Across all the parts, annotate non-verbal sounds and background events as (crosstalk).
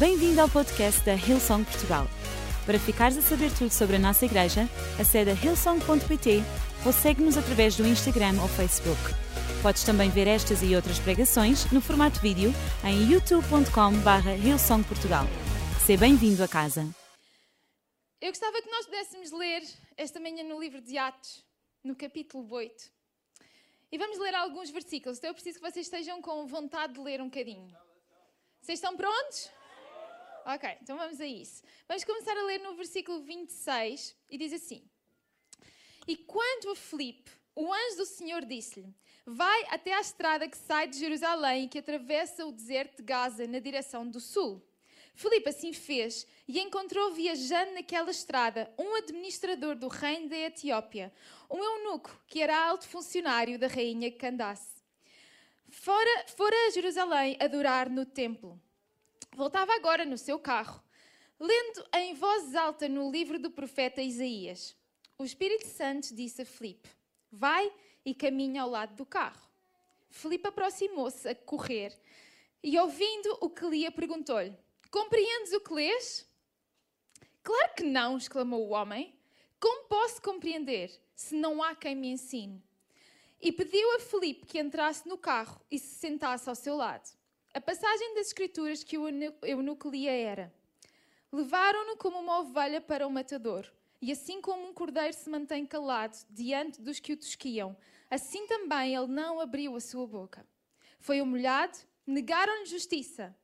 Bem-vindo ao podcast da Hillsong Portugal. Para ficares a saber tudo sobre a nossa igreja, acede a hillsong.pt ou segue-nos através do Instagram ou Facebook. Podes também ver estas e outras pregações no formato vídeo em youtube.com.br hillsongportugal. Seja bem-vindo a casa. Eu gostava que nós pudéssemos ler esta manhã no livro de Atos, no capítulo 8. E vamos ler alguns versículos. Então eu preciso que vocês estejam com vontade de ler um bocadinho. Vocês estão prontos? Ok, então vamos a isso. Vamos começar a ler no versículo 26 e diz assim: E quando a Filipe, o anjo do Senhor disse-lhe: Vai até à estrada que sai de Jerusalém e que atravessa o deserto de Gaza na direção do sul. Filipe assim fez e encontrou viajando naquela estrada um administrador do reino da Etiópia, um eunuco que era alto funcionário da rainha Candace. Fora, fora a Jerusalém adorar no templo. Voltava agora no seu carro, lendo em voz alta no livro do profeta Isaías. O Espírito Santo disse a Filipe: Vai e caminha ao lado do carro. Filipe aproximou-se a correr e, ouvindo o que lia, perguntou-lhe: Compreendes o que lês? Claro que não, exclamou o homem. Como posso compreender se não há quem me ensine? E pediu a Filipe que entrasse no carro e se sentasse ao seu lado. A passagem das Escrituras que o eunuco lia era: Levaram-no como uma ovelha para o matador, e assim como um cordeiro se mantém calado diante dos que o tosquiam, assim também ele não abriu a sua boca. Foi humilhado, negaram-lhe justiça.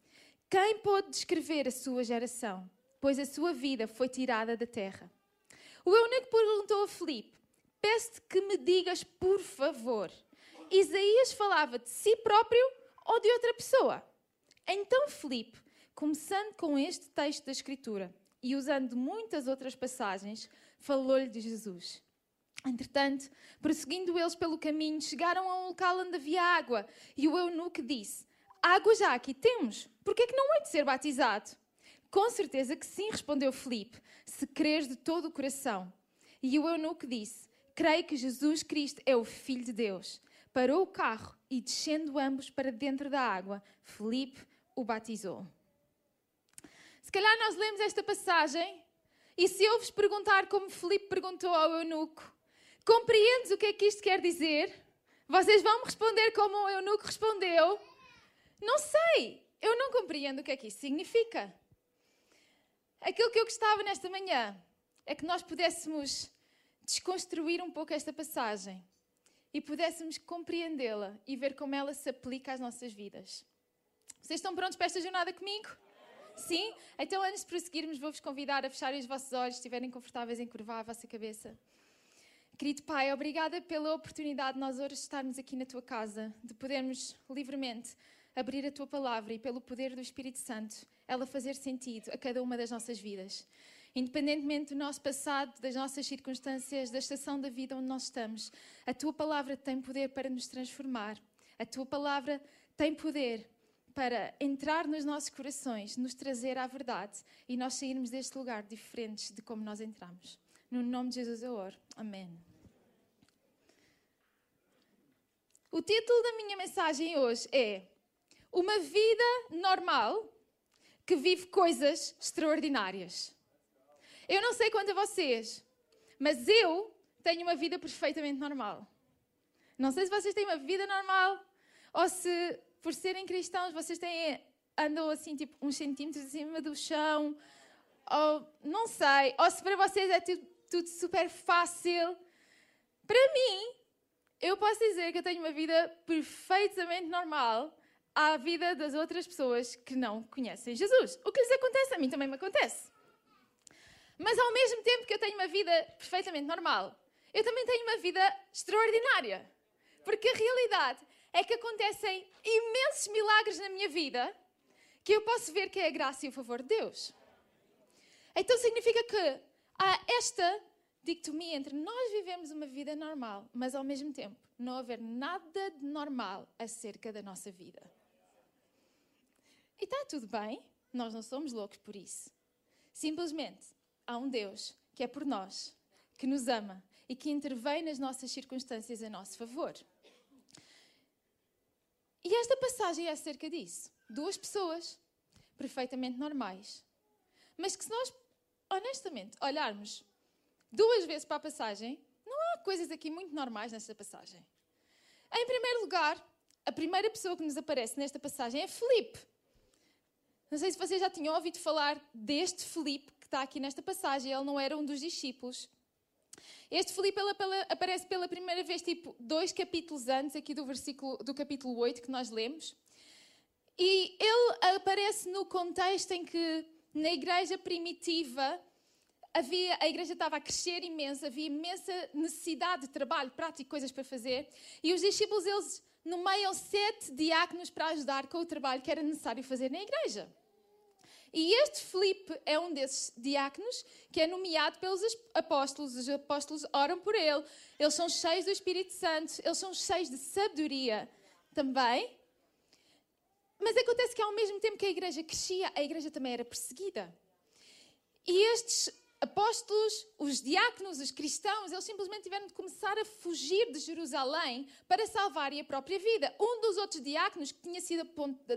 Quem pode descrever a sua geração? Pois a sua vida foi tirada da terra. O eunuco perguntou a Filipe: Peço-te que me digas, por favor, Isaías falava de si próprio ou de outra pessoa? Então Filipe, começando com este texto da Escritura e usando muitas outras passagens, falou-lhe de Jesus. Entretanto, prosseguindo eles pelo caminho, chegaram a um local onde havia água, e o eunuco disse: Água já aqui temos, por que é que não hei de ser batizado? Com certeza que sim, respondeu Filipe, se creres de todo o coração. E o eunuco disse: Creio que Jesus Cristo é o Filho de Deus. Parou o carro e, descendo ambos para dentro da água, Filipe o batizou. Se calhar nós lemos esta passagem e se eu vos perguntar como Filipe perguntou ao eunuco, compreendes o que é que isto quer dizer? Vocês vão me responder como o eunuco respondeu? Não sei, eu não compreendo o que é que isso significa. Aquilo que eu gostava nesta manhã é que nós pudéssemos desconstruir um pouco esta passagem e pudéssemos compreendê-la e ver como ela se aplica às nossas vidas. Vocês estão prontos para esta jornada comigo? Sim? Então, antes de prosseguirmos, vou-vos convidar a fecharem os vossos olhos, se estiverem confortáveis em curvar a vossa cabeça. Querido Pai, obrigada pela oportunidade de nós hoje estarmos aqui na tua casa, de podermos livremente abrir a tua palavra e pelo poder do Espírito Santo ela fazer sentido a cada uma das nossas vidas. Independentemente do nosso passado, das nossas circunstâncias, da estação da vida onde nós estamos, a tua palavra tem poder para nos transformar. A tua palavra tem poder para entrar nos nossos corações, nos trazer à verdade e nós sairmos deste lugar diferentes de como nós entramos. No nome de Jesus eu oro. Amém. O título da minha mensagem hoje é Uma vida normal que vive coisas extraordinárias. Eu não sei quanto a vocês, mas eu tenho uma vida perfeitamente normal. Não sei se vocês têm uma vida normal ou se, por serem cristãos, vocês têm, andam assim, tipo, uns centímetros acima do chão, ou não sei, ou se para vocês é tudo, tudo super fácil. Para mim, eu posso dizer que eu tenho uma vida perfeitamente normal à vida das outras pessoas que não conhecem Jesus. O que lhes acontece, a mim também me acontece. Mas ao mesmo tempo que eu tenho uma vida perfeitamente normal, eu também tenho uma vida extraordinária. Porque a realidade é que acontecem imensos milagres na minha vida que eu posso ver que é a graça e o favor de Deus. Então significa que há esta dicotomia entre nós vivemos uma vida normal, mas ao mesmo tempo não haver nada de normal acerca da nossa vida. E está tudo bem, nós não somos loucos por isso. Simplesmente há um Deus que é por nós, que nos ama e que intervém nas nossas circunstâncias a nosso favor. E esta passagem é acerca disso. Duas pessoas. perfeitamente normais. Mas que se nós, honestamente, olharmos duas vezes para a passagem, não há coisas aqui muito normais nesta passagem. Em primeiro lugar, a primeira pessoa que nos aparece nesta passagem é Felipe. Não sei se vocês já tinham ouvido falar deste Felipe que está aqui nesta passagem. Ele não era um dos discípulos. Este Filipe aparece pela primeira vez, tipo, dois capítulos antes, aqui do versículo do capítulo 8 que nós lemos. E ele aparece no contexto em que, na igreja primitiva, havia, a igreja estava a crescer imenso, havia imensa necessidade de trabalho prático, coisas para fazer. E os discípulos, eles nomeiam sete diáconos para ajudar com o trabalho que era necessário fazer na igreja. E este Filipe é um desses diáconos que é nomeado pelos apóstolos. Os apóstolos oram por ele. Eles são cheios do Espírito Santo. Eles são cheios de sabedoria também. Mas acontece que ao mesmo tempo que a igreja crescia, a igreja também era perseguida. E estes apóstolos, os diáconos, os cristãos, eles simplesmente tiveram de começar a fugir de Jerusalém para salvarem a própria vida. Um dos outros diáconos que tinha sido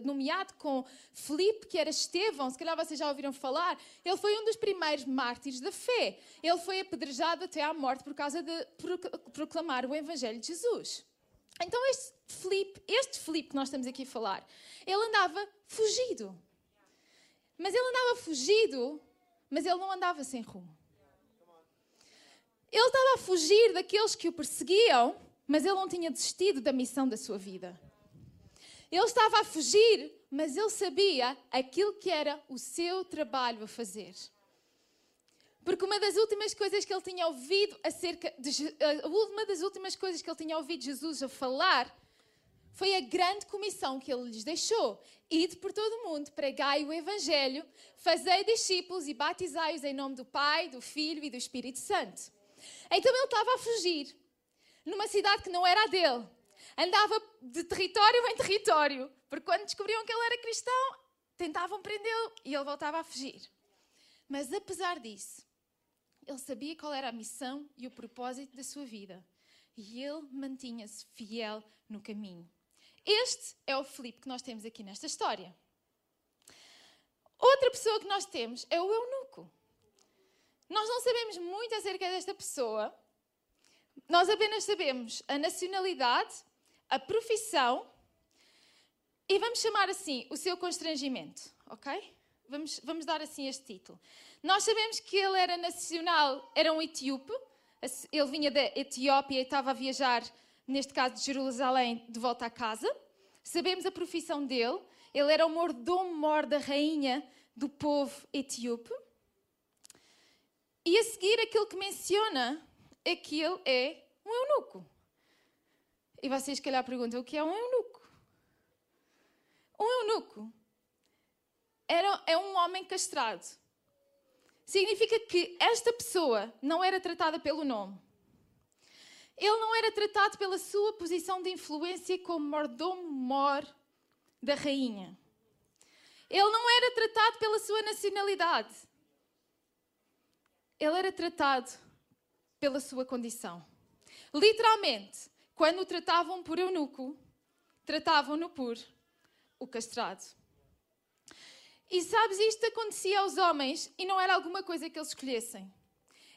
nomeado com Filipe, que era Estevão, se calhar vocês já ouviram falar, ele foi um dos primeiros mártires da fé. Ele foi apedrejado até à morte por causa de proclamar o evangelho de Jesus. Então este Filipe, este Filipe que nós estamos aqui a falar, ele andava fugido. Mas ele andava fugido mas ele não andava sem rumo. Ele estava a fugir daqueles que o perseguiam, mas ele não tinha desistido da missão da sua vida. Ele estava a fugir, mas ele sabia aquilo que era o seu trabalho a fazer. Porque uma das últimas coisas que ele tinha ouvido acerca de, uma das últimas coisas que ele tinha ouvido Jesus a falar foi a grande comissão que ele lhes deixou. Ide por todo o mundo, pregai o Evangelho, fazei discípulos e batizai-os em nome do Pai, do Filho e do Espírito Santo. Então ele estava a fugir, numa cidade que não era a dele. Andava de território em território, porque quando descobriam que ele era cristão, tentavam prendê-lo e ele voltava a fugir. Mas apesar disso, ele sabia qual era a missão e o propósito da sua vida. E ele mantinha-se fiel no caminho. Este é o Filipe que nós temos aqui nesta história. Outra pessoa que nós temos é o eunuco. Nós não sabemos muito acerca desta pessoa, nós apenas sabemos a nacionalidade, a profissão e vamos chamar assim o seu constrangimento, ok? Vamos, vamos dar assim este título. Nós sabemos que ele era nacional, era um etíope, ele vinha da Etiópia e estava a viajar neste caso de Jerusalém, de volta à casa. Sabemos a profissão dele. Ele era o mordomo-mor da rainha do povo etíope. E a seguir, aquilo que menciona é que ele é um eunuco. E vocês, se calhar, perguntam: o que é um eunuco? Um eunuco era, é um homem castrado. Significa que esta pessoa não era tratada pelo nome ele não era tratado pela sua posição de influência como mordomo-mor da rainha. Ele não era tratado pela sua nacionalidade. Ele era tratado pela sua condição. Literalmente, quando o tratavam por eunuco, tratavam-no por o castrado. E sabes, isto acontecia aos homens e não era alguma coisa que eles escolhessem.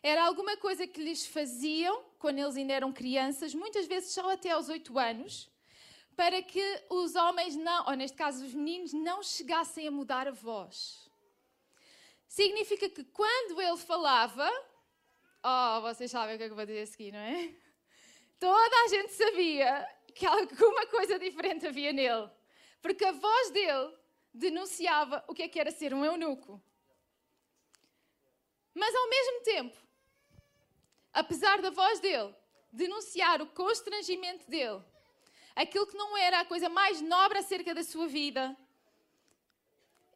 Era alguma coisa que lhes faziam quando eles ainda eram crianças, muitas vezes só até aos oito anos, para que os homens não, ou neste caso os meninos, não chegassem a mudar a voz. Significa que quando ele falava, oh, vocês sabem o que é que eu vou dizer a seguir, não é? Toda a gente sabia que alguma coisa diferente havia nele, porque a voz dele denunciava o que é que era ser um eunuco. Mas ao mesmo tempo, apesar da voz dele denunciar o constrangimento dele, aquilo que não era a coisa mais nobre acerca da sua vida,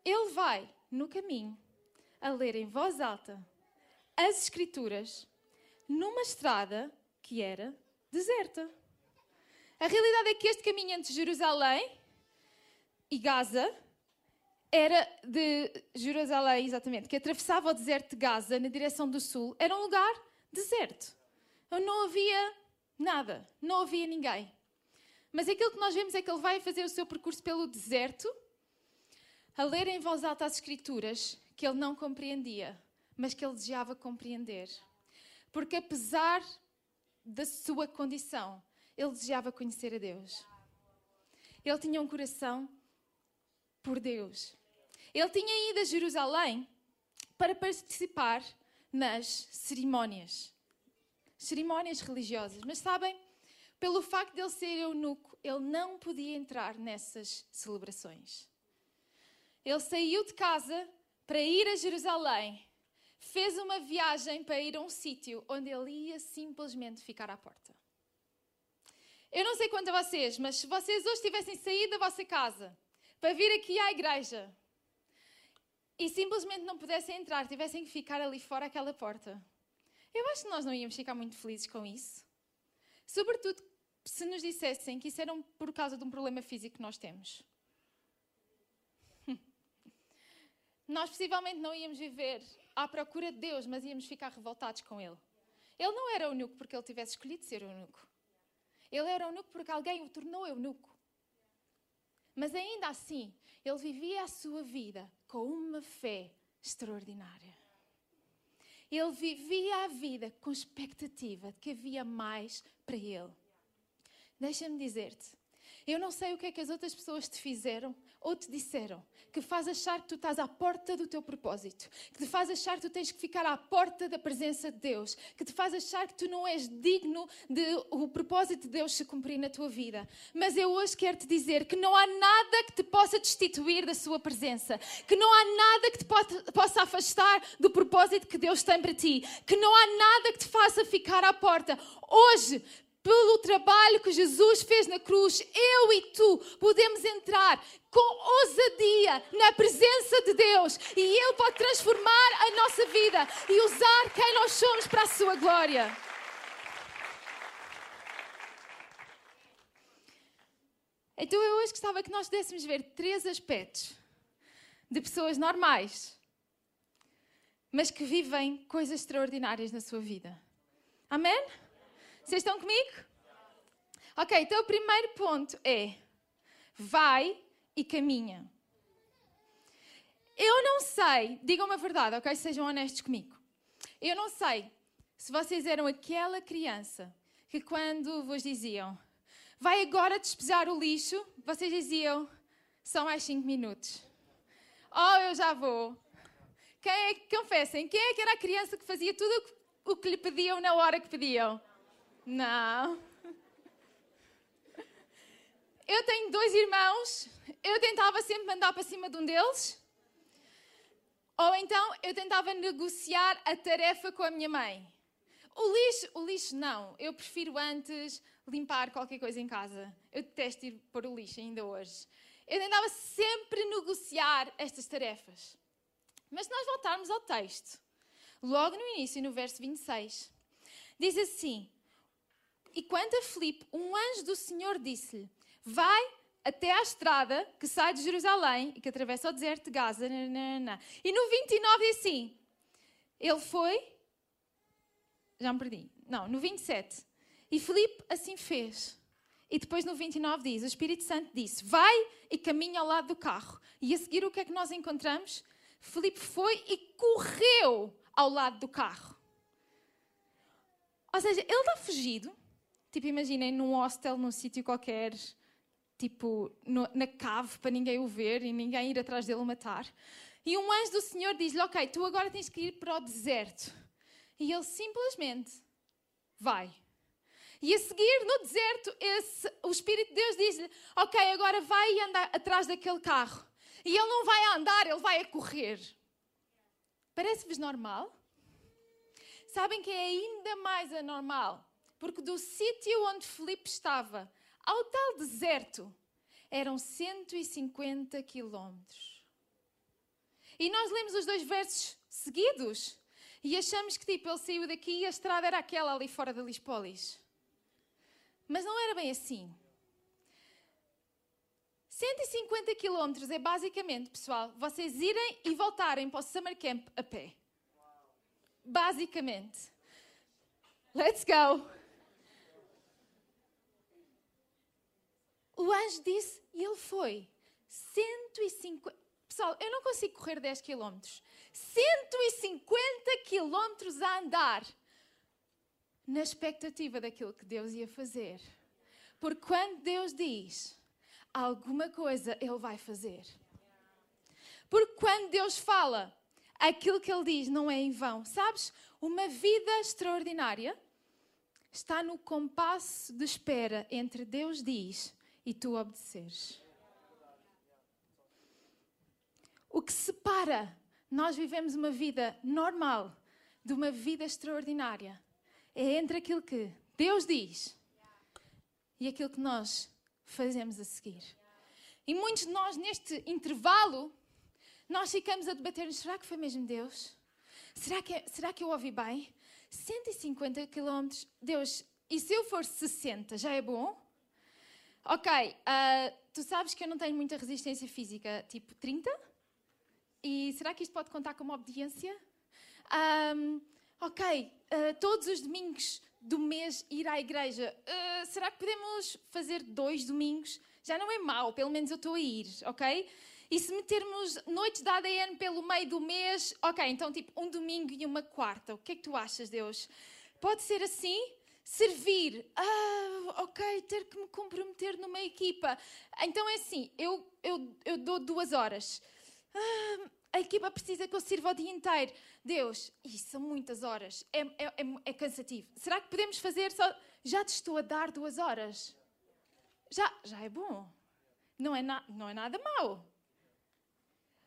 ele vai no caminho a ler em voz alta as Escrituras numa estrada que era deserta. A realidade é que este caminho entre Jerusalém e Gaza era de Jerusalém, exatamente, que atravessava o deserto de Gaza na direção do sul, era um lugar deserto. Não havia nada, não havia ninguém. Mas aquilo que nós vemos é que ele vai fazer o seu percurso pelo deserto a ler em voz alta as Escrituras que ele não compreendia, mas que ele desejava compreender. Porque apesar da sua condição, ele desejava conhecer a Deus. Ele tinha um coração por Deus. Ele tinha ido a Jerusalém para participar nas cerimónias. Cerimónias religiosas. Mas sabem, pelo facto de ele ser eunuco, ele não podia entrar nessas celebrações. Ele saiu de casa para ir a Jerusalém, fez uma viagem para ir a um sítio onde ele ia simplesmente ficar à porta. Eu não sei quanto a vocês, mas se vocês hoje tivessem saído da vossa casa para vir aqui à igreja e simplesmente não pudessem entrar, tivessem que ficar ali fora aquela porta, eu acho que nós não íamos ficar muito felizes com isso. Sobretudo se nos dissessem que isso era por causa de um problema físico que nós temos. (laughs) Nós possivelmente não íamos viver à procura de Deus, mas íamos ficar revoltados com Ele. Ele não era eunuco porque ele tivesse escolhido ser eunuco. Ele era eunuco porque alguém o tornou eunuco. Mas ainda assim, ele vivia a sua vida com uma fé extraordinária. Ele vivia a vida com expectativa de que havia mais para ele. Deixa-me dizer-te, eu não sei o que é que as outras pessoas te fizeram ou te disseram que faz achar que tu estás à porta do teu propósito, que te faz achar que tu tens que ficar à porta da presença de Deus, que te faz achar que tu não és digno de o propósito de Deus se cumprir na tua vida. Mas eu hoje quero te dizer que não há nada que te possa destituir da sua presença, que não há nada que te possa afastar do propósito que Deus tem para ti, que não há nada que te faça ficar à porta. Hoje, pelo trabalho que Jesus fez na cruz, eu e tu podemos entrar com ousadia na presença de Deus e Ele pode transformar a nossa vida e usar quem nós somos para a sua glória. Então eu hoje gostava que nós pudéssemos ver três aspectos de pessoas normais, mas que vivem coisas extraordinárias na sua vida. Amém? Vocês estão comigo? Ok, então o primeiro ponto é: vai e caminha. Eu não sei, digam-me a verdade, ok? Sejam honestos comigo. Eu não sei se vocês eram aquela criança que, quando vos diziam, vai agora despejar o lixo, vocês diziam, são mais 5 minutos. Oh, eu já vou. Quem é, confessem, quem é que era a criança que fazia tudo o que lhe pediam na hora que pediam? Não. Eu tenho dois irmãos, eu tentava sempre mandar para cima de um deles, ou então eu tentava negociar a tarefa com a minha mãe. O lixo, o lixo não, eu prefiro antes limpar qualquer coisa em casa. Eu detesto ir pôr o lixo ainda hoje. Eu tentava sempre negociar estas tarefas. Mas se nós voltarmos ao texto, logo no início, no verso 26, diz assim: e quanto a Filipe, um anjo do Senhor disse-lhe: Vai até à estrada que sai de Jerusalém e que atravessa o deserto de Gaza. E no 29 diz assim: Ele foi. Já me perdi. Não, no 27. E Filipe assim fez. E depois no 29 diz: O Espírito Santo disse: Vai e caminha ao lado do carro. E a seguir o que é que nós encontramos? Filipe foi e correu ao lado do carro. Ou seja, ele está fugido Tipo, imaginem num hostel, num sítio qualquer, tipo, no, na cave, para ninguém o ver e ninguém ir atrás dele matar. E um anjo do Senhor diz-lhe: Ok, tu agora tens que ir para o deserto. E ele simplesmente vai. E a seguir, no deserto, esse, o Espírito de Deus diz-lhe: Ok, agora vai e anda atrás daquele carro. E ele não vai a andar, ele vai a correr. Parece-vos normal? Sabem que é ainda mais anormal porque do sítio onde Filipe estava ao tal deserto eram 150 quilómetros. E nós lemos os dois versos seguidos e achamos que tipo ele saiu daqui e a estrada era aquela ali fora de Lispolis. Mas não era bem assim. 150 quilómetros é basicamente, pessoal, vocês irem e voltarem para o Summer Camp a pé. Basicamente. Let's go! O anjo disse e ele foi. 150, Pessoal, eu não consigo correr 10 km. 150 km a andar na expectativa daquilo que Deus ia fazer. Porque quando Deus diz alguma coisa, Ele vai fazer. Porque quando Deus fala, aquilo que Ele diz não é em vão. Sabes? Uma vida extraordinária está no compasso de espera entre Deus diz e tu obedeceres. O que separa nós vivemos uma vida normal de uma vida extraordinária é entre aquilo que Deus diz e aquilo que nós fazemos a seguir. E muitos de nós, neste intervalo, nós ficamos a debater: será que foi mesmo Deus? Será que, é, será que eu ouvi bem? 150 quilómetros, Deus, e se eu for 60, já é bom? Ok, uh, tu sabes que eu não tenho muita resistência física, tipo 30? E será que isto pode contar como obediência? Um, ok, uh, todos os domingos do mês ir à igreja, uh, será que podemos fazer dois domingos? Já não é mau, pelo menos eu estou a ir, ok? E se metermos noites da ADN pelo meio do mês, ok, então tipo um domingo e uma quarta, o que é que tu achas, Deus? Pode ser assim? Servir, ah, ok, ter que me comprometer numa equipa. Então é assim, eu, eu, eu dou duas horas. Ah, a equipa precisa que eu sirva o dia inteiro. Deus, isso são muitas horas, é, é, é, é cansativo. Será que podemos fazer só. Já te estou a dar duas horas. Já, já é bom. Não é, na, não é nada mau.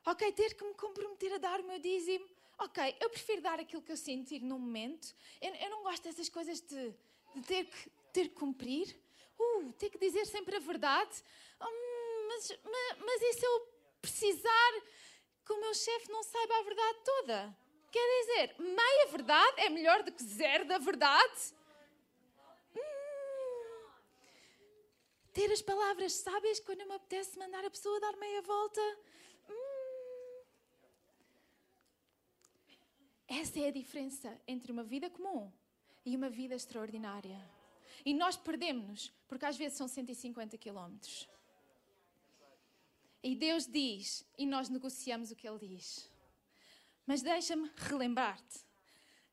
Ok, ter que me comprometer a dar o meu dízimo. Ok, eu prefiro dar aquilo que eu sentir no momento. Eu, eu não gosto dessas coisas de, de, ter, que, ter que cumprir. Uh, ter que dizer sempre a verdade. Hum, mas, mas, mas e se eu precisar que o meu chefe não saiba a verdade toda? Quer dizer, meia verdade é melhor do que zero da verdade? Hum, ter as palavras sábias quando me apetece mandar a pessoa dar meia volta? Essa é a diferença entre uma vida comum e uma vida extraordinária. E nós perdemos-nos, porque às vezes são 150 quilómetros. E Deus diz, e nós negociamos o que Ele diz. Mas deixa-me relembrar-te: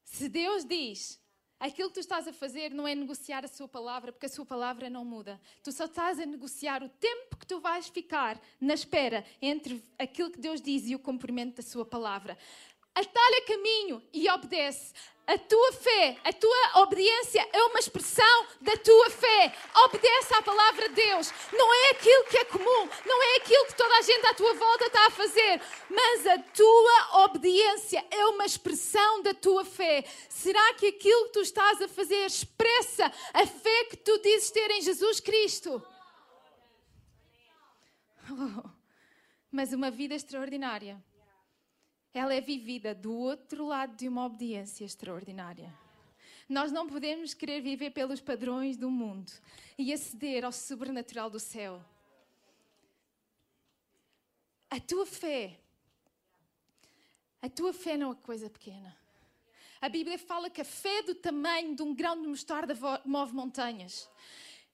se Deus diz, aquilo que tu estás a fazer não é negociar a Sua palavra, porque a Sua palavra não muda. Tu só estás a negociar o tempo que tu vais ficar na espera entre aquilo que Deus diz e o cumprimento da Sua palavra atalha caminho e obedece. A tua fé, a tua obediência é uma expressão da tua fé. Obedece à palavra de Deus. Não é aquilo que é comum, não é aquilo que toda a gente à tua volta está a fazer, mas a tua obediência é uma expressão da tua fé. Será que aquilo que tu estás a fazer expressa a fé que tu dizes ter em Jesus Cristo? (laughs) Oh, mas uma vida extraordinária ela é vivida do outro lado de uma obediência extraordinária. Nós não podemos querer viver pelos padrões do mundo e aceder ao sobrenatural do céu. A tua fé, a tua fé não é coisa pequena. A Bíblia fala que a fé do tamanho de um grão de mostarda move montanhas.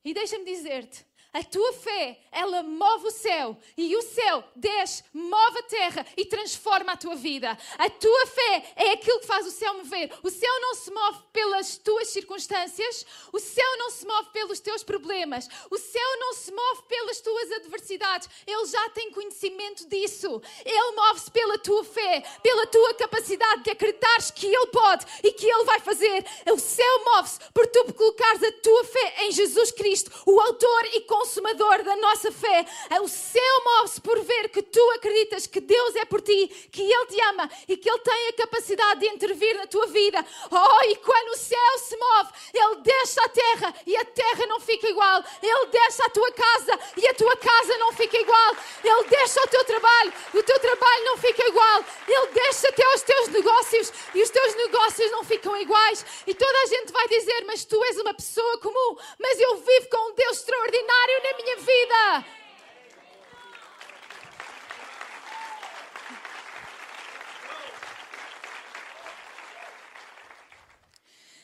E deixa-me dizer-te, a tua fé, ela move o céu e o céu desce, move a terra e transforma a tua vida. A tua fé é aquilo que faz o céu mover. O céu não se move pelas tuas circunstâncias, o céu não se move pelos teus problemas, o céu não se move pelas tuas adversidades. Ele já tem conhecimento disso. Ele move-se pela tua fé, pela tua capacidade de acreditares que Ele pode e que Ele vai fazer. O céu move-se por tu colocares a tua fé em Jesus Cristo, o autor e consumador consumador da nossa fé. O céu move-se por ver que tu acreditas que Deus é por ti, que Ele te ama e que Ele tem a capacidade de intervir na tua vida. Oh, e quando o céu se move, Ele desce à terra e a terra não fica igual. Ele desce à tua casa e a tua casa não fica igual. Ele desce ao teu trabalho, o teu trabalho não fica igual. Ele desce até aos teus negócios e os teus negócios não ficam iguais. E toda a gente vai dizer: Mas tu és uma pessoa comum, mas eu vivo com um Deus extraordinário na minha vida.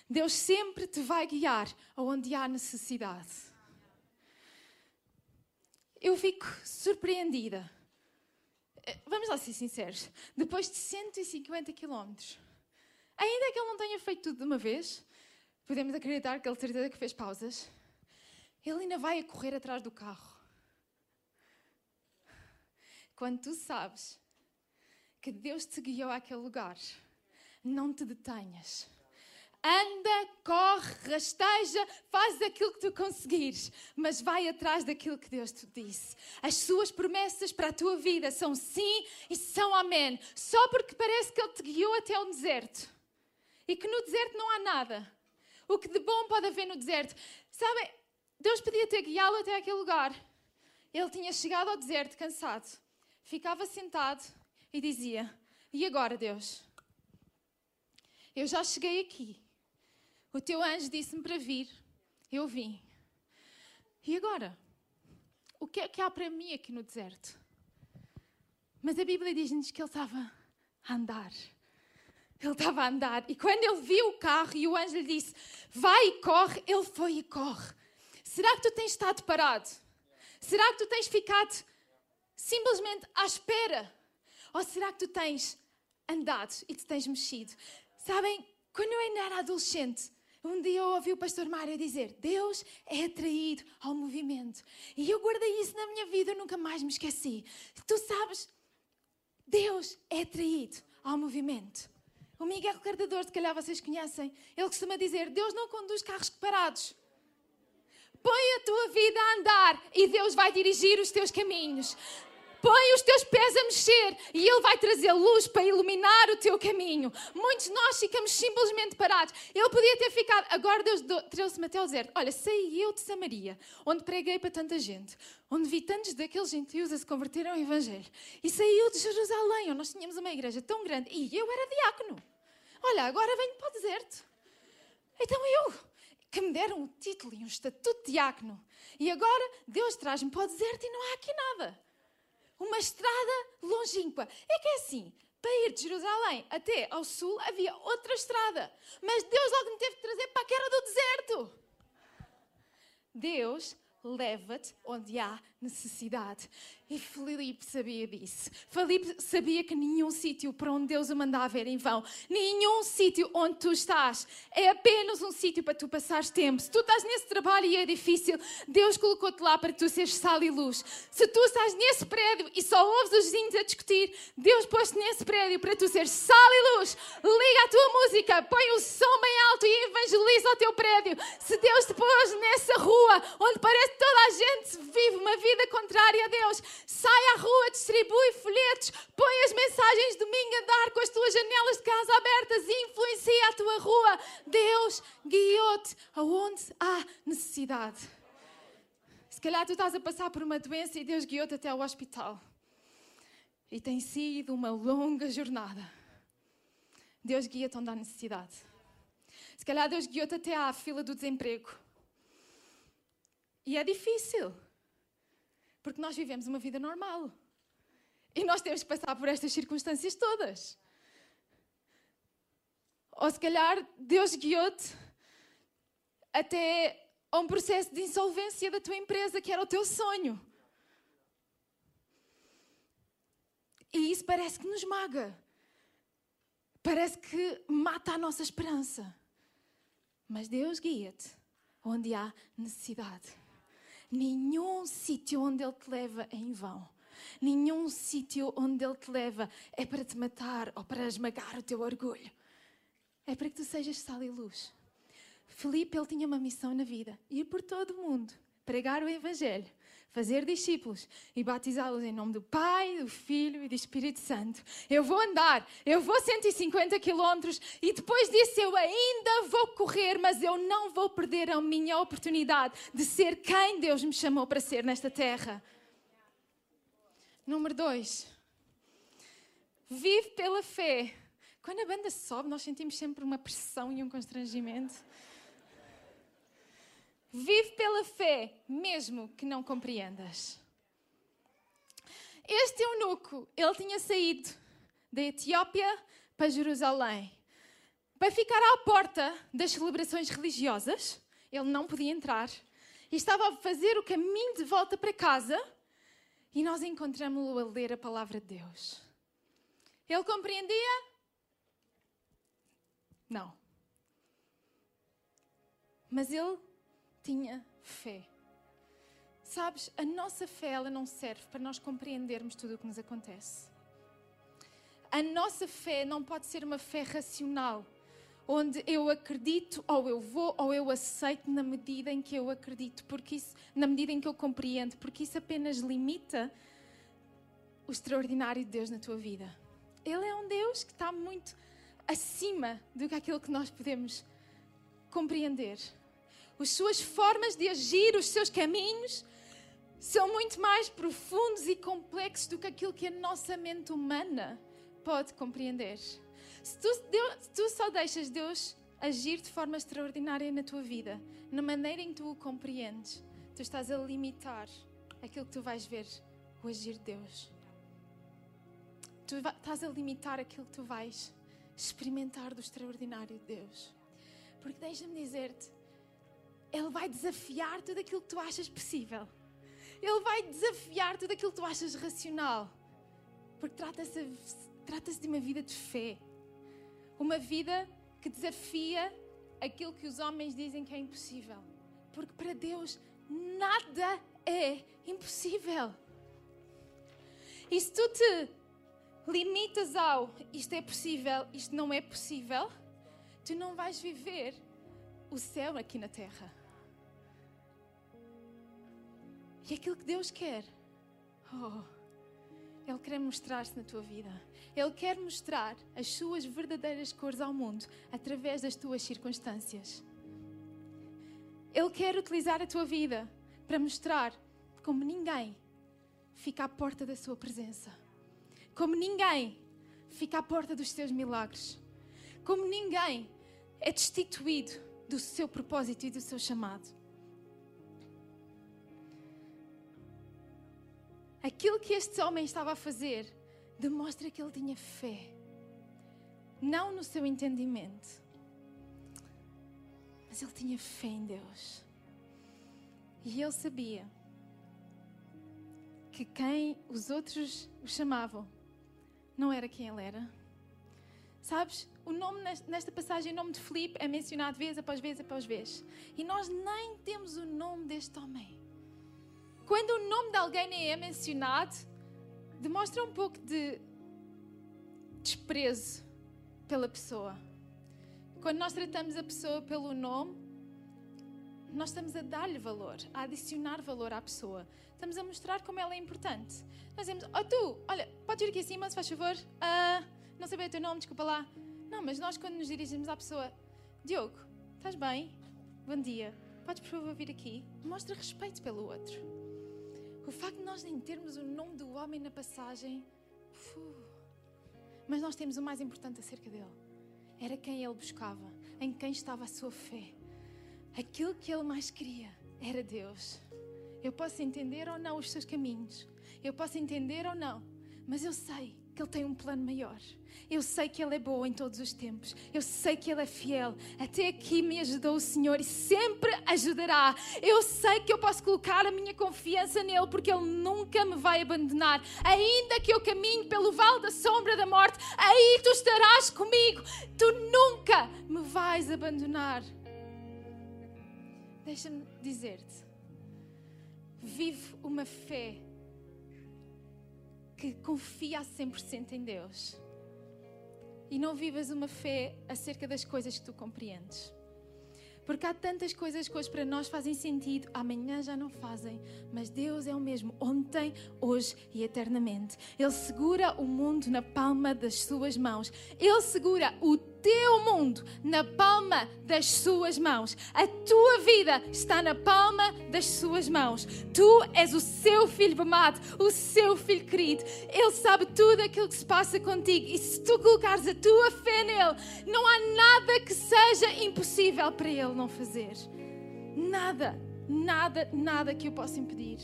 Deus sempre te vai guiar aonde há necessidade. Eu fico surpreendida. eh, vamos lá ser sinceros, depois de 150 quilómetros, ainda que ele não tenha feito tudo de uma vez, podemos acreditar que ele certeza que fez pausas, ele ainda vai a correr atrás do carro. Quando tu sabes que Deus te guiou àquele lugar, não te detenhas. Anda, corre, rasteja, faz aquilo que tu conseguires, mas vai atrás daquilo que Deus te disse. As suas promessas para a tua vida são sim e são amém. Só porque parece que Ele te guiou até o deserto e que no deserto não há nada. O que de bom pode haver no deserto? Sabem, Deus podia ter guiado até aquele lugar. Ele tinha chegado ao deserto cansado, ficava sentado e dizia: E agora, Deus? Eu já cheguei aqui. O teu anjo disse-me para vir. Eu vim. E agora? O que é que há para mim aqui no deserto? Mas a Bíblia diz-nos que ele estava a andar. Ele estava a andar. E quando ele viu o carro e o anjo lhe disse: Vai e corre, ele foi e corre. Será que tu tens estado parado? Será que tu tens ficado simplesmente à espera? Ou será que tu tens andado e te tens mexido? Sabem, quando eu ainda era adolescente, um dia eu ouvi o pastor Mário dizer: Deus é atraído ao movimento. E eu guardei isso na minha vida, eu nunca mais me esqueci. Tu sabes, Deus é atraído ao movimento. O Miguel Cardador, se calhar vocês conhecem, ele costuma dizer: Deus não conduz carros parados. Põe a tua vida a andar e Deus vai dirigir os teus caminhos. Põe os teus pés a mexer e Ele vai trazer luz para iluminar o teu caminho. Muitos de nós ficamos simplesmente parados. Ele podia ter ficado. Agora Deus trouxe-me até ao deserto. Olha, saí eu de Samaria, onde preguei para tanta gente, onde vi tantos daqueles gentios a se converterem ao Evangelho. E saí eu de Jerusalém, onde nós tínhamos uma igreja tão grande. E eu era diácono. Olha, agora venho para o deserto. Então eu, que me deram um título e um estatuto de diácono. E agora Deus traz-me para o deserto e não há aqui nada uma estrada longínqua. É que é assim, para ir de Jerusalém até ao sul havia outra estrada, mas Deus logo me teve que trazer para a guerra do deserto. Deus leva-te onde há necessidade. E Filipe sabia disso. Filipe sabia que nenhum sítio para onde Deus o mandava era em vão. Nenhum sítio onde tu estás é apenas um sítio para tu passares tempo. Se tu estás nesse trabalho e é difícil, Deus colocou-te lá para tu sejas sal e luz. Se tu estás nesse prédio e só ouves os vizinhos a discutir, Deus pôs-te nesse prédio para tu seres sal e luz. Liga a tua música, põe o som bem alto e evangeliza o teu prédio. Se Deus te pôs nessa rua onde parece que toda a gente vive uma vida contrária a Deus, sai à rua, distribui folhetos, põe as mensagens de domingo a dar com as tuas janelas de casa abertas e influencia a tua rua. Deus guiou-te aonde há necessidade. Se calhar tu estás a passar por uma doença e Deus guiou-te até ao hospital. E tem sido uma longa jornada. Deus guia-te onde há necessidade. Se calhar Deus guiou-te até à fila do desemprego. E é difícil. Porque nós vivemos uma vida normal. E nós temos que passar por estas circunstâncias todas. Ou se calhar Deus guiou-te até a um processo de insolvência da tua empresa, que era o teu sonho. E isso parece que nos maga. Parece que mata a nossa esperança. Mas Deus guia-te onde há necessidade. Nenhum sítio onde Ele te leva é em vão. Nenhum sítio onde Ele te leva é para te matar ou para esmagar o teu orgulho. É para que tu sejas sal e luz. Felipe ele tinha uma missão na vida: ir por todo o mundo, pregar o Evangelho, fazer discípulos e batizá-los em nome do Pai, do Filho e do Espírito Santo. Eu vou andar, eu vou 150 quilómetros e depois disso eu ainda vou correr, mas eu não vou perder a minha oportunidade de ser quem Deus me chamou para ser nesta terra. Número dois. Vive pela fé. Quando a banda sobe, nós sentimos sempre uma pressão e um constrangimento. Vive pela fé, mesmo que não compreendas. Este eunuco, ele tinha saído da Etiópia para Jerusalém para ficar à porta das celebrações religiosas. Ele não podia entrar e estava a fazer o caminho de volta para casa E nós encontramos-lo a ler a palavra de Deus. Ele compreendia? Não. Mas ele tinha fé. Sabes, a nossa fé ela não serve para nós compreendermos tudo o que nos acontece. A nossa fé não pode ser uma fé racional, onde eu acredito ou eu vou ou eu aceito na medida em que eu acredito, porque isso, na medida em que eu compreendo, porque isso apenas limita o extraordinário de Deus na tua vida. Ele é um Deus que está muito acima do que aquilo que nós podemos compreender. As suas formas de agir, os seus caminhos, são muito mais profundos e complexos do que aquilo que a nossa mente humana pode compreender. Se tu, Deus, se tu só deixas Deus agir de forma extraordinária na tua vida, na maneira em que tu o compreendes, tu estás a limitar aquilo que tu vais ver, o agir de Deus. Tu estás a limitar aquilo que tu vais experimentar do extraordinário de Deus. Porque deixa-me dizer-te, Ele vai desafiar tudo aquilo que tu achas possível. Ele vai desafiar tudo aquilo que tu achas racional. Porque trata-se trata de uma vida de fé. Uma vida que desafia aquilo que os homens dizem que é impossível. Porque para Deus nada é impossível. E se tu te limitas ao isto é possível, isto não é possível, tu não vais viver o céu aqui na terra. E aquilo que Deus quer, oh, Ele quer mostrar-se na tua vida. Ele quer mostrar as suas verdadeiras cores ao mundo através das tuas circunstâncias. Ele quer utilizar a tua vida para mostrar como ninguém fica à porta da sua presença. Como ninguém fica à porta dos seus milagres. Como ninguém é destituído do seu propósito e do seu chamado. Aquilo que este homem estava a fazer demonstra que ele tinha fé. Não no seu entendimento, mas ele tinha fé em Deus. E ele sabia que quem os outros o chamavam não era quem ele era. Sabes, o nome nesta passagem, o nome de Filipe é mencionado vez após vez após vez. E nós nem temos o nome deste homem. Quando o nome de alguém é mencionado, demonstra um pouco de desprezo pela pessoa. Quando nós tratamos a pessoa pelo nome, nós estamos a dar-lhe valor, a adicionar valor à pessoa. Estamos a mostrar como ela é importante. Nós dizemos, oh tu, olha, podes ir aqui acima, se faz favor? Uh, não bem o teu nome, desculpa lá. Não, mas nós quando nos dirigimos à pessoa, Diogo, estás bem? Bom dia. Podes por favor vir aqui? Mostra respeito pelo outro. O facto de nós nem termos o nome do homem na passagem, mas nós temos o mais importante acerca dele. Era quem ele buscava, em quem estava a sua fé. Aquilo que ele mais queria era Deus. Eu posso entender ou não os seus caminhos, eu posso entender ou não, mas eu sei que Ele tem um plano maior. Eu sei que Ele é bom em todos os tempos. Eu sei que Ele é fiel. Até aqui me ajudou o Senhor e sempre ajudará. Eu sei que eu posso colocar a minha confiança nele porque Ele nunca me vai abandonar. Ainda que eu caminhe pelo vale da sombra da morte, aí tu estarás comigo. Tu nunca me vais abandonar. Deixa-me dizer-te. Vive uma fé que confia a 100% em Deus. E não vivas uma fé acerca das coisas que tu compreendes. Porque há tantas coisas que hoje para nós fazem sentido, amanhã já não fazem. Mas Deus é o mesmo, ontem, hoje e eternamente. Ele segura o mundo na palma das suas mãos. Ele segura o teu mundo na palma das suas mãos. A tua vida está na palma das suas mãos. Tu és o seu filho amado, o seu filho querido. Ele sabe tudo aquilo que se passa contigo. E se tu colocares a tua fé nele, não há nada que seja impossível para ele não fazer. Nada, nada, nada que eu possa impedir.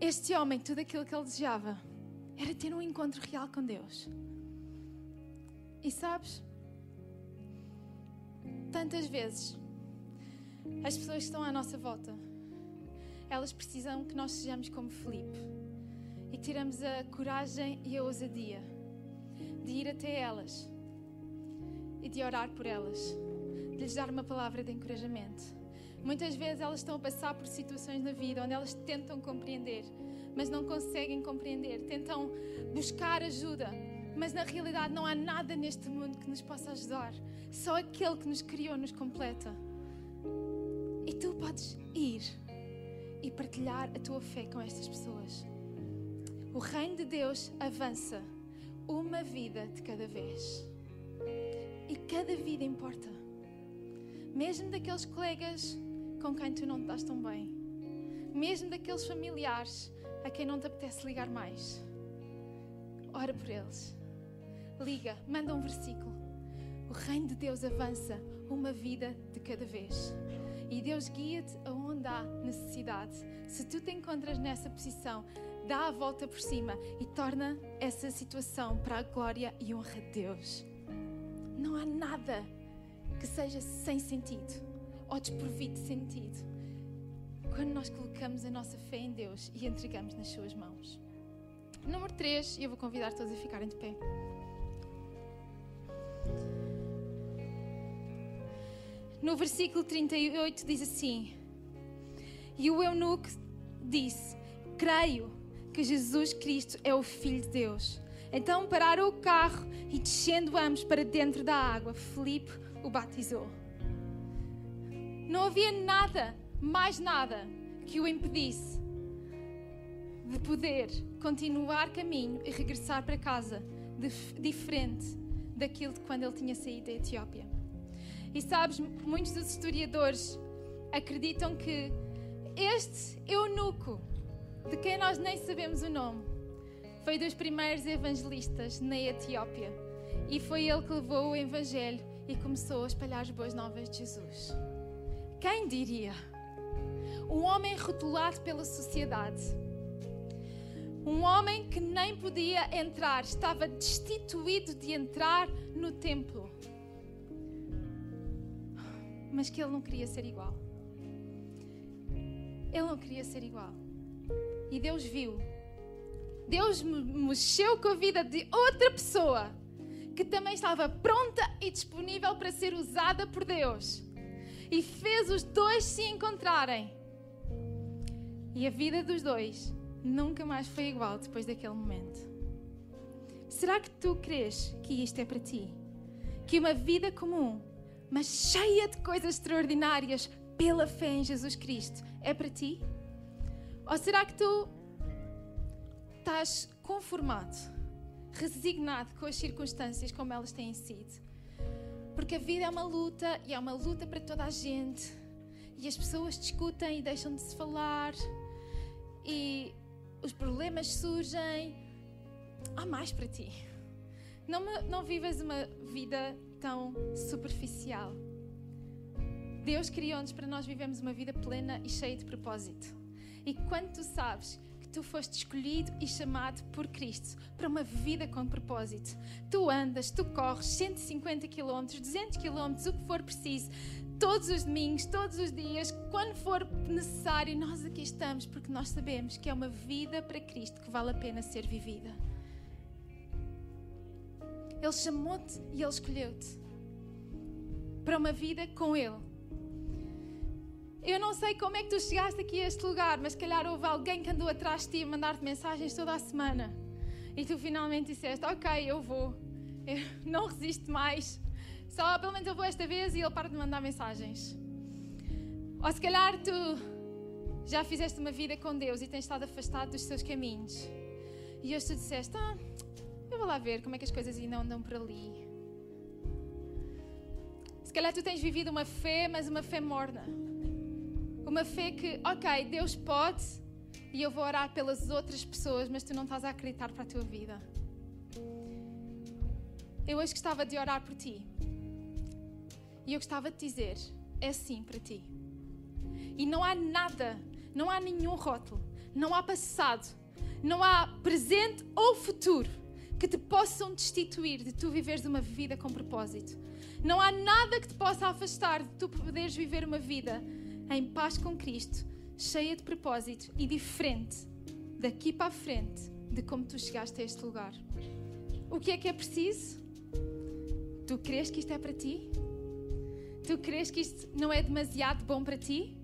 Este homem, tudo aquilo que ele desejava era ter um encontro real com Deus. E sabes, tantas vezes as pessoas que estão à nossa volta elas precisam que nós sejamos como Felipe e tiramos a coragem e a ousadia de ir até elas e de orar por elas, de lhes dar uma palavra de encorajamento. Muitas vezes elas estão a passar por situações na vida onde elas tentam compreender, mas não conseguem compreender, tentam buscar ajuda, mas na realidade não há nada neste mundo que nos possa ajudar. Só aquele que nos criou nos completa. E tu podes ir e partilhar a tua fé com estas pessoas. O reino de Deus avança uma vida de cada vez. E cada vida importa. Mesmo daqueles colegas com quem tu não te dás tão bem. Mesmo daqueles familiares a quem não te apetece ligar mais. Ora por eles. Liga, manda um versículo. O reino de Deus avança uma vida de cada vez. E Deus guia-te aonde há necessidade. Se tu te encontras nessa posição, dá a volta por cima e torna essa situação para a glória e honra de Deus. Não há nada que seja sem sentido ou desprovido de sentido quando nós colocamos a nossa fé em Deus e entregamos nas Suas mãos. Número 3, e eu vou convidar todos a ficarem de pé. No versículo 38 diz assim: E o eunuco disse: Creio que Jesus Cristo é o Filho de Deus. Então pararam o carro e descendo ambos para dentro da água, Filipe o batizou. Não havia nada, mais nada, que o impedisse de poder continuar caminho e regressar para casa diferente daquilo de quando ele tinha saído da Etiópia. E sabes, muitos dos historiadores acreditam que este eunuco, de quem nós nem sabemos o nome, foi dos primeiros evangelistas na Etiópia. E foi ele que levou o evangelho e começou a espalhar as boas novas de Jesus. Quem diria? Um homem rotulado pela sociedade. Um homem que nem podia entrar, estava destituído de entrar no templo mas que ele não queria ser igual. Ele não queria ser igual. E Deus viu. Deus mexeu com a vida de outra pessoa que também estava pronta e disponível para ser usada por Deus. E fez os dois se encontrarem. E a vida dos dois nunca mais foi igual depois daquele momento. Será que tu crês que isto é para ti? Que uma vida comum mas cheia de coisas extraordinárias pela fé em Jesus Cristo, é para ti? Ou será que tu estás conformado, resignado com as circunstâncias como elas têm sido? Porque a vida é uma luta e é uma luta para toda a gente. E as pessoas discutem e deixam de se falar. E os problemas surgem. Há mais para ti. Não, não vivas uma vida tão superficial. Deus criou-nos para nós vivermos uma vida plena e cheia de propósito. E quando tu sabes que tu foste escolhido e chamado por Cristo para uma vida com propósito, tu andas, tu corres 150 km, 200 km, o que for preciso, todos os domingos, todos os dias, quando for necessário, nós aqui estamos porque nós sabemos que é uma vida para Cristo que vale a pena ser vivida. Ele chamou-te e Ele escolheu-te para uma vida com Ele. Eu não sei como é que tu chegaste aqui a este lugar, mas calhar houve alguém que andou atrás de ti a mandar-te mensagens toda a semana e tu finalmente disseste: Ok, eu vou, eu não resisto mais, só pelo menos eu vou esta vez e ele para de mandar mensagens. Ou se calhar tu já fizeste uma vida com Deus e tens estado afastado dos seus caminhos e hoje tu disseste: Ah eu vou lá ver como é que as coisas ainda andam por ali. Se calhar tu tens vivido uma fé, mas uma fé morna. Uma fé que, ok, Deus pode e eu vou orar pelas outras pessoas, mas tu não estás a acreditar para a tua vida. Eu hoje gostava de orar por ti. E eu gostava de dizer: é assim para ti. E não há nada, não há nenhum rótulo, não há passado, não há presente ou futuro que te possam destituir de tu viveres uma vida com propósito. Não há nada que te possa afastar de tu poderes viver uma vida em paz com Cristo, cheia de propósito e diferente daqui para a frente de como tu chegaste a este lugar. O que é que é preciso? Tu crês que isto é para ti? Tu crês que isto não é demasiado bom para ti?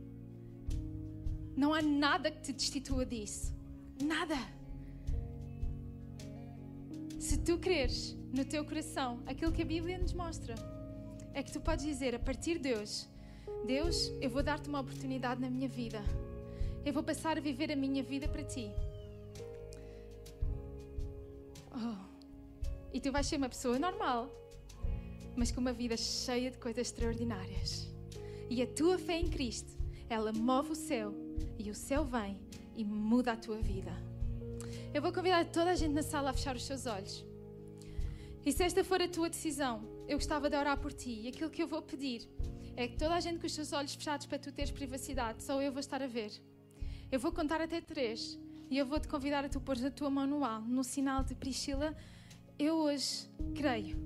Não há nada que te destitua disso. Nada. Se tu creres no teu coração aquilo que a Bíblia nos mostra, é que tu podes dizer a partir de hoje: Deus, eu vou dar-te uma oportunidade na minha vida. Eu vou passar a viver a minha vida para ti. Oh. E tu vais ser uma pessoa normal, mas com uma vida cheia de coisas extraordinárias. E a tua fé em Cristo, ela move o céu e o céu vem e muda a tua vida. Eu vou convidar toda a gente na sala a fechar os seus olhos. E se esta for a tua decisão, eu gostava de orar por ti. E aquilo que eu vou pedir é que toda a gente com os seus olhos fechados para tu teres privacidade, só eu vou estar a ver. Eu vou contar até três e eu vou te convidar a tu pôr a tua mão no alto, no sinal de Priscila. Eu hoje creio